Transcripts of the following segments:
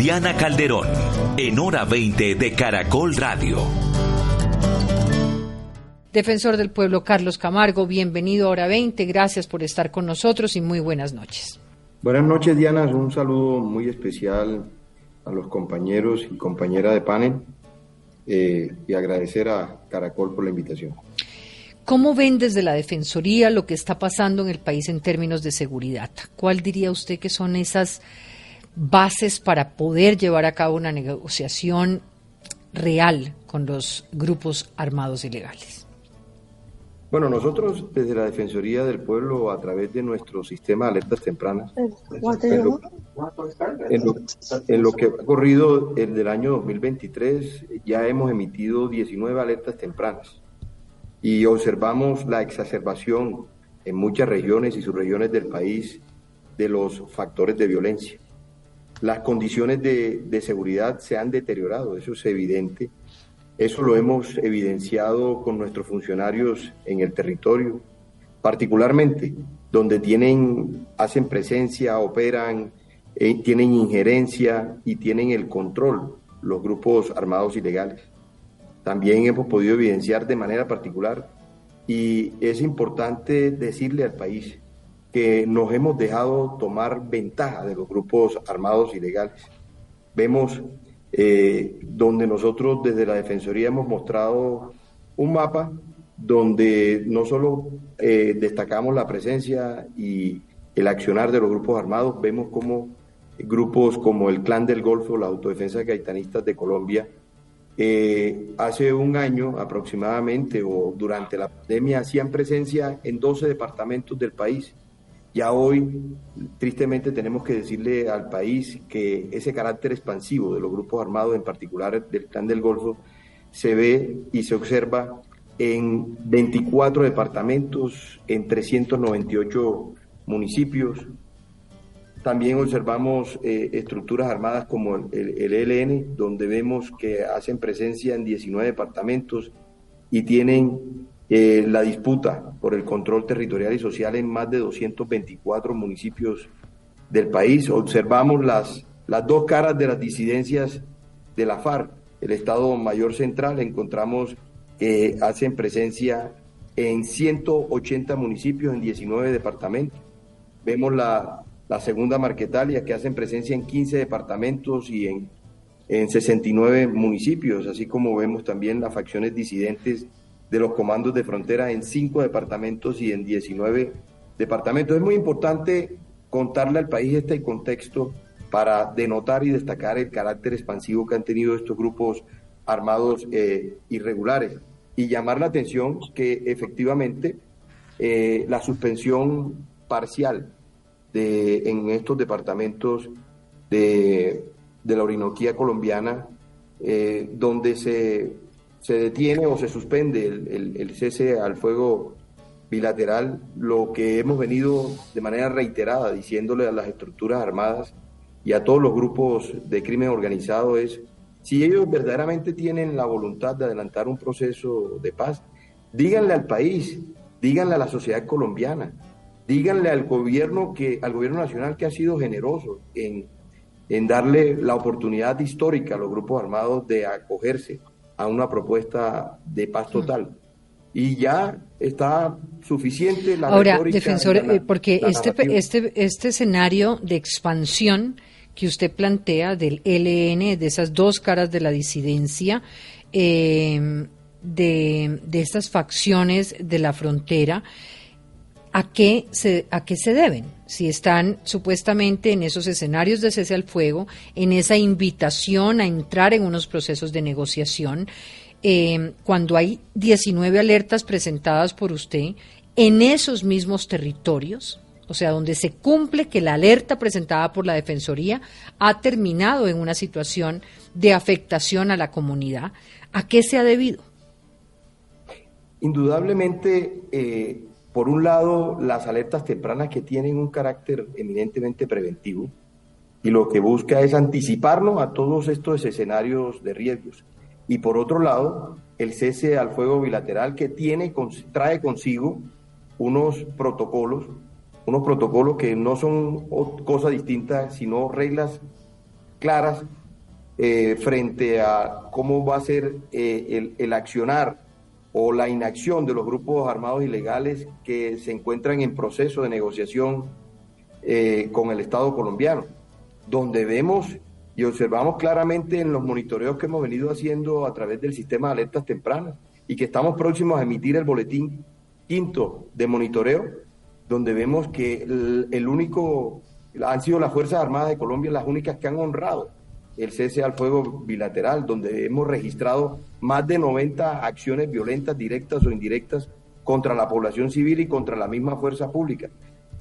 Diana Calderón, en hora 20 de Caracol Radio. Defensor del Pueblo Carlos Camargo, bienvenido a hora 20. Gracias por estar con nosotros y muy buenas noches. Buenas noches, Diana. Un saludo muy especial a los compañeros y compañeras de panel eh, y agradecer a Caracol por la invitación. ¿Cómo ven desde la Defensoría lo que está pasando en el país en términos de seguridad? ¿Cuál diría usted que son esas bases para poder llevar a cabo una negociación real con los grupos armados ilegales? Bueno, nosotros desde la Defensoría del Pueblo, a través de nuestro sistema de alertas tempranas, en lo, en lo, en lo que ha ocurrido el del año 2023, ya hemos emitido 19 alertas tempranas y observamos la exacerbación en muchas regiones y subregiones del país de los factores de violencia. Las condiciones de, de seguridad se han deteriorado, eso es evidente. Eso lo hemos evidenciado con nuestros funcionarios en el territorio, particularmente donde tienen, hacen presencia, operan, eh, tienen injerencia y tienen el control los grupos armados ilegales. También hemos podido evidenciar de manera particular y es importante decirle al país que nos hemos dejado tomar ventaja de los grupos armados ilegales. Vemos eh, donde nosotros desde la Defensoría hemos mostrado un mapa donde no solo eh, destacamos la presencia y el accionar de los grupos armados, vemos como grupos como el Clan del Golfo, la Autodefensa Gaitanistas de Colombia, eh, hace un año aproximadamente o durante la pandemia hacían presencia en 12 departamentos del país. Ya hoy, tristemente, tenemos que decirle al país que ese carácter expansivo de los grupos armados, en particular del Clan del Golfo, se ve y se observa en 24 departamentos, en 398 municipios. También observamos eh, estructuras armadas como el, el, ELN, donde vemos que hacen presencia en 19 departamentos y tienen eh, la disputa por el control territorial y social en más de 224 municipios del país. Observamos las, las dos caras de las disidencias de la FARC. El Estado Mayor Central encontramos que hacen presencia en 180 municipios, en 19 departamentos. Vemos la, la segunda Marquetalia, que hacen presencia en 15 departamentos y en, en 69 municipios, así como vemos también las facciones disidentes de los comandos de frontera en 5 departamentos y en 19 departamentos. Es muy importante contarle al país este contexto para denotar y destacar el carácter expansivo que han tenido estos grupos armados eh, irregulares y llamar la atención que efectivamente eh, la suspensión parcial de, en estos departamentos de, de la Orinoquía colombiana, eh, donde se, se, detiene o se suspende el, el, cese al fuego bilateral, lo que hemos venido de manera reiterada diciéndole a las estructuras armadas y a todos los grupos de crimen organizado es, si ellos verdaderamente tienen la voluntad de adelantar un proceso de paz, díganle al país, díganle a la sociedad colombiana, díganle al gobierno que al gobierno nacional que ha sido generoso en, en darle la oportunidad histórica a los grupos armados de acogerse a una propuesta de paz mm. total. Y ya está suficiente la Ahora, defensor, la, eh, porque este, este, este escenario de expansión que usted plantea del LN, de esas dos caras de la disidencia, eh, de, de estas facciones de la frontera, ¿a qué, se, ¿a qué se deben? Si están supuestamente en esos escenarios de cese al fuego, en esa invitación a entrar en unos procesos de negociación, eh, cuando hay 19 alertas presentadas por usted en esos mismos territorios, o sea, donde se cumple que la alerta presentada por la Defensoría ha terminado en una situación de afectación a la comunidad. ¿A qué se ha debido? Indudablemente, eh, por un lado, las alertas tempranas que tienen un carácter eminentemente preventivo y lo que busca es anticiparnos a todos estos escenarios de riesgos. Y por otro lado, el cese al fuego bilateral que tiene, trae consigo unos protocolos unos protocolos que no son cosas distintas, sino reglas claras eh, frente a cómo va a ser eh, el, accionar o la inacción de los grupos armados ilegales que se encuentran en proceso de negociación eh, con el Estado colombiano, donde vemos y observamos claramente en los monitoreos que hemos venido haciendo a través del sistema de alertas tempranas y que estamos próximos a emitir el boletín quinto de monitoreo, donde vemos que el, único, han sido las Fuerzas Armadas de Colombia las únicas que han honrado el cese al fuego bilateral, donde hemos registrado más de 90 acciones violentas, directas o indirectas, contra la población civil y contra la misma fuerza pública.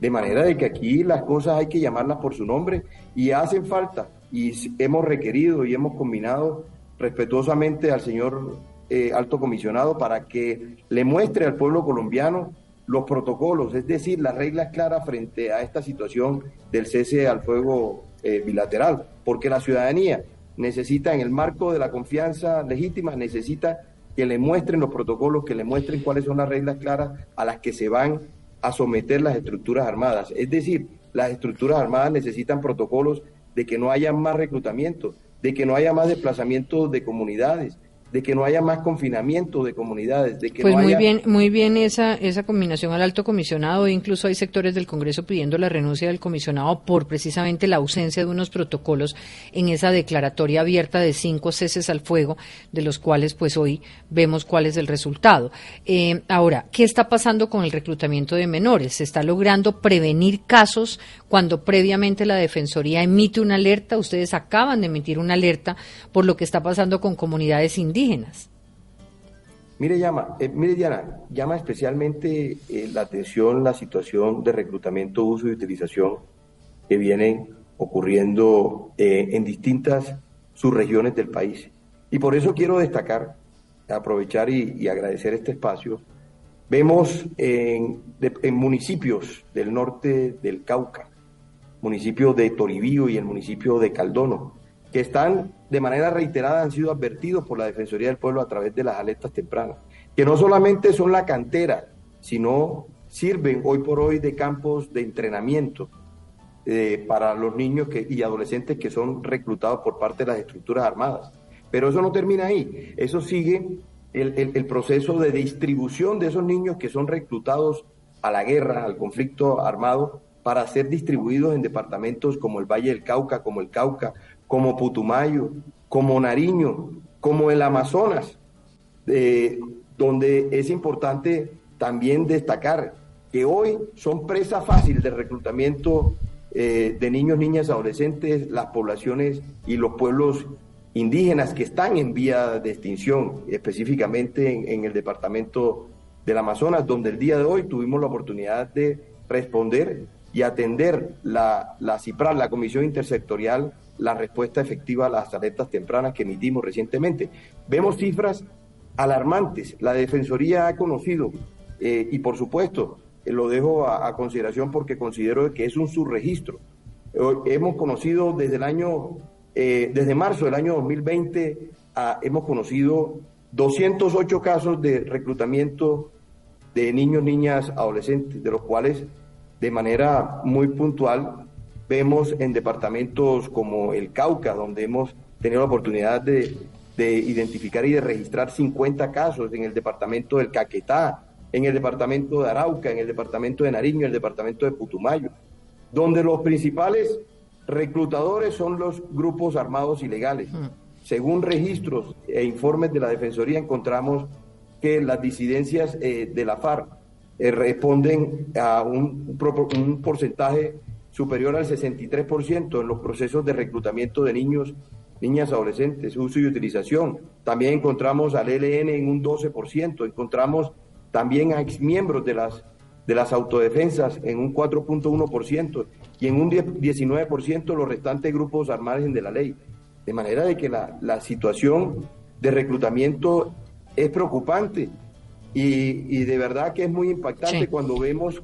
De manera de que aquí las cosas hay que llamarlas por su nombre y hacen falta. Y hemos requerido y hemos combinado respetuosamente al señor eh, alto comisionado para que le muestre al pueblo colombiano los protocolos, es decir, las reglas claras frente a esta situación del cese al fuego eh, bilateral, porque la ciudadanía necesita, en el marco de la confianza legítima, necesita que le muestren los protocolos, que le muestren cuáles son las reglas claras a las que se van a someter las estructuras armadas. Es decir, las estructuras armadas necesitan protocolos de que no haya más reclutamiento, de que no haya más desplazamiento de comunidades, de que no haya más confinamiento de comunidades, de que pues muy bien, muy bien esa esa combinación al alto comisionado. Incluso hay sectores del Congreso pidiendo la renuncia del comisionado por precisamente la ausencia de unos protocolos en esa declaratoria abierta de cinco ceses al fuego, de los cuales pues hoy vemos cuál es el resultado. Eh, ahora, ¿qué está pasando con el reclutamiento de menores? ¿Se está logrando prevenir casos cuando previamente la defensoría emite una alerta? Ustedes acaban de emitir una alerta por lo que está pasando con comunidades indígenas. Mire, llama, eh, mire Diana, llama especialmente eh, la atención la situación de reclutamiento, uso y utilización que vienen ocurriendo eh, en distintas subregiones del país. Y por eso quiero destacar, aprovechar y, agradecer este espacio. Vemos en, municipios del norte del Cauca, municipio de Toribío y el municipio de Caldono, que están de manera reiterada han sido advertidos por la Defensoría del Pueblo a través de las alertas tempranas, que no solamente son la cantera, sino sirven hoy por hoy de campos de entrenamiento eh, para los niños que, y adolescentes que son reclutados por parte de las estructuras armadas. Pero eso no termina ahí, eso sigue el, el proceso de distribución de esos niños que son reclutados a la guerra, al conflicto armado, para ser distribuidos en departamentos como el Valle del Cauca, como el Cauca, como Putumayo, como Nariño, como el Amazonas, eh, donde es importante también destacar que hoy son presa fácil de reclutamiento eh, de niños, niñas, adolescentes, las poblaciones y los pueblos indígenas que están en vía de extinción, específicamente en, el departamento del Amazonas, donde el día de hoy tuvimos la oportunidad de responder y atender la, la CIPRAL, la Comisión Intersectorial la respuesta efectiva a las alertas tempranas que emitimos recientemente. Vemos cifras alarmantes. La Defensoría ha conocido, eh, y por supuesto, eh, lo dejo a, consideración porque considero que es un subregistro. hemos conocido desde el año, eh, desde marzo del año 2020, hemos conocido 208 casos de reclutamiento de niños, niñas, adolescentes, de los cuales de manera muy puntual vemos en departamentos como el Cauca, donde hemos tenido la oportunidad de, identificar y de registrar 50 casos, en el departamento del Caquetá, en el departamento de Arauca, en el departamento de Nariño, en el departamento de Putumayo, donde los principales reclutadores son los grupos armados ilegales. Mm. Según registros e informes de la Defensoría encontramos que las disidencias eh, de la FARC eh, responden a un, un porcentaje superior al 63% en los procesos de reclutamiento de niños, niñas, adolescentes, uso y utilización. También encontramos al ELN en un 12%, encontramos también a exmiembros de las de las autodefensas en un 4.1% y en un 19% los restantes grupos al margen de la ley. De manera de que la, la situación de reclutamiento es preocupante y, de verdad que es muy impactante cuando vemos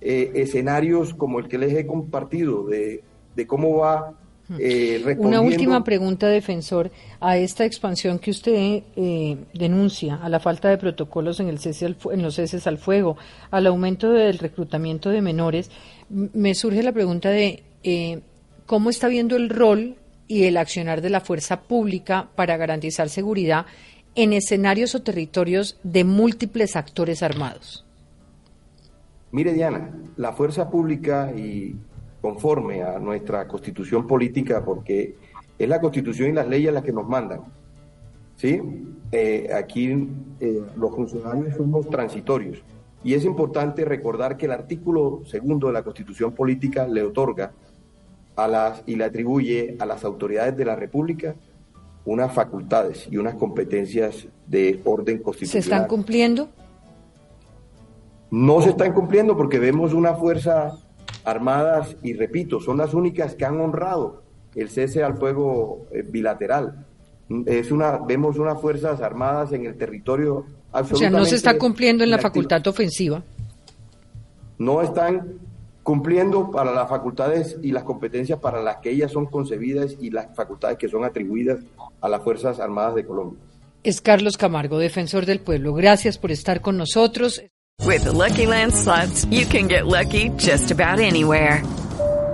eh, escenarios como el que les he compartido de, de cómo va eh, Una última pregunta, defensor, a esta expansión que usted eh, denuncia, a la falta de protocolos en, el cese en los ceses al fuego, al aumento del reclutamiento de menores, me surge la pregunta de eh, cómo está viendo el rol y el accionar de la fuerza pública para garantizar seguridad en escenarios o territorios de múltiples actores armados. Mire, Diana, la fuerza pública y conforme a nuestra constitución política, porque es la constitución y las leyes las que nos mandan. ¿Sí? Eh, aquí eh, los funcionarios somos transitorios. Y es importante recordar que el artículo segundo de la constitución política le otorga a las y le atribuye a las autoridades de la República unas facultades y unas competencias de orden constitucional. ¿Se están cumpliendo? No se están cumpliendo porque vemos una fuerza armadas, y repito, son las únicas que han honrado el cese al fuego eh, bilateral. Es una, vemos unas fuerzas armadas en el territorio absolutamente. O sea, no se está cumpliendo en la facultad ofensiva. No están cumpliendo para las facultades y las competencias para las que ellas son concebidas y las facultades que son atribuidas a las Fuerzas Armadas de Colombia. Es Carlos Camargo, defensor del pueblo. Gracias por estar con nosotros. With the Lucky Land slots, you can get lucky just about anywhere.